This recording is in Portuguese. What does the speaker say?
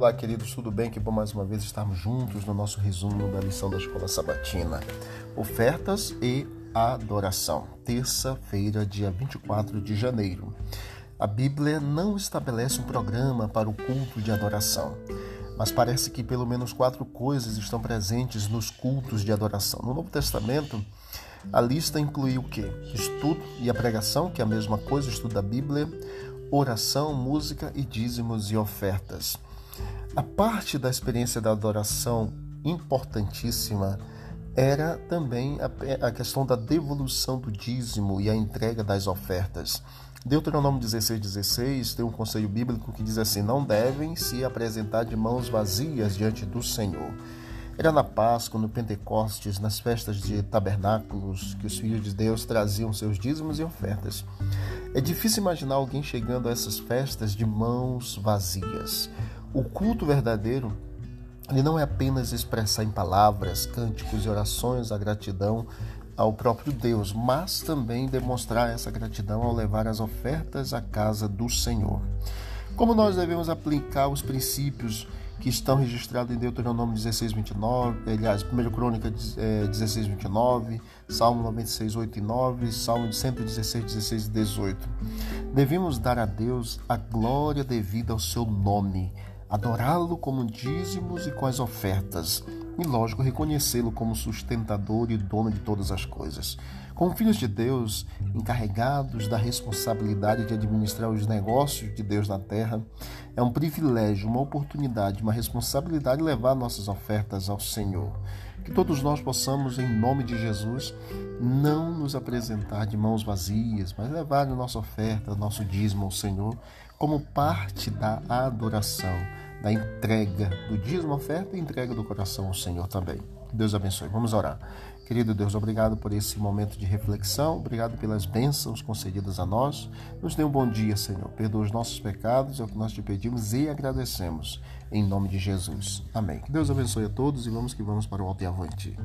Olá, queridos, tudo bem? Que bom mais uma vez estarmos juntos no nosso resumo da lição da Escola Sabatina. Ofertas e adoração. Terça-feira, dia 24 de janeiro. A Bíblia não estabelece um programa para o culto de adoração, mas parece que pelo menos quatro coisas estão presentes nos cultos de adoração. No Novo Testamento, a lista inclui o que? Estudo e a pregação, que é a mesma coisa, estudo da Bíblia, oração, música e dízimos e ofertas. A parte da experiência da adoração importantíssima era também a, a, questão da devolução do dízimo e a entrega das ofertas. Deuteronômio 16, 16 tem um conselho bíblico que diz assim: Não devem se apresentar de mãos vazias diante do Senhor. Era na Páscoa, no Pentecostes, nas festas de tabernáculos que os filhos de Deus traziam seus dízimos e ofertas. É difícil imaginar alguém chegando a essas festas de mãos vazias. O culto verdadeiro ele não é apenas expressar em palavras, cânticos e orações a gratidão ao próprio Deus, mas também demonstrar essa gratidão ao levar as ofertas à casa do Senhor. Como nós devemos aplicar os princípios que estão registrados em Deuteronômio 16, 29, aliás, 1 Crônica 16, 29, Salmo 96, 8 e 9, Salmo 116, 16 e 18. Devemos dar a Deus a glória devida ao seu nome, adorá-lo como dízimos e com as ofertas, e lógico, reconhecê-lo como sustentador e dono de todas as coisas. Como filhos de Deus, encarregados da responsabilidade de administrar os negócios de Deus na terra, é um privilégio, uma oportunidade, uma responsabilidade levar nossas ofertas ao Senhor. Que todos nós possamos, em nome de Jesus, não nos apresentar de mãos vazias, mas levar a nossa oferta, nosso dízimo ao Senhor, como parte da adoração, da entrega do dízimo, oferta e entrega do coração ao Senhor também. Deus abençoe. Vamos orar. Querido Deus, obrigado por esse momento de reflexão, obrigado pelas bênçãos concedidas a nós. Nos dê um bom dia, Senhor. Perdoa os nossos pecados, é o que nós te pedimos e agradecemos. Em nome de Jesus. Amém. Que Deus abençoe a todos e vamos que vamos para o alto e avante.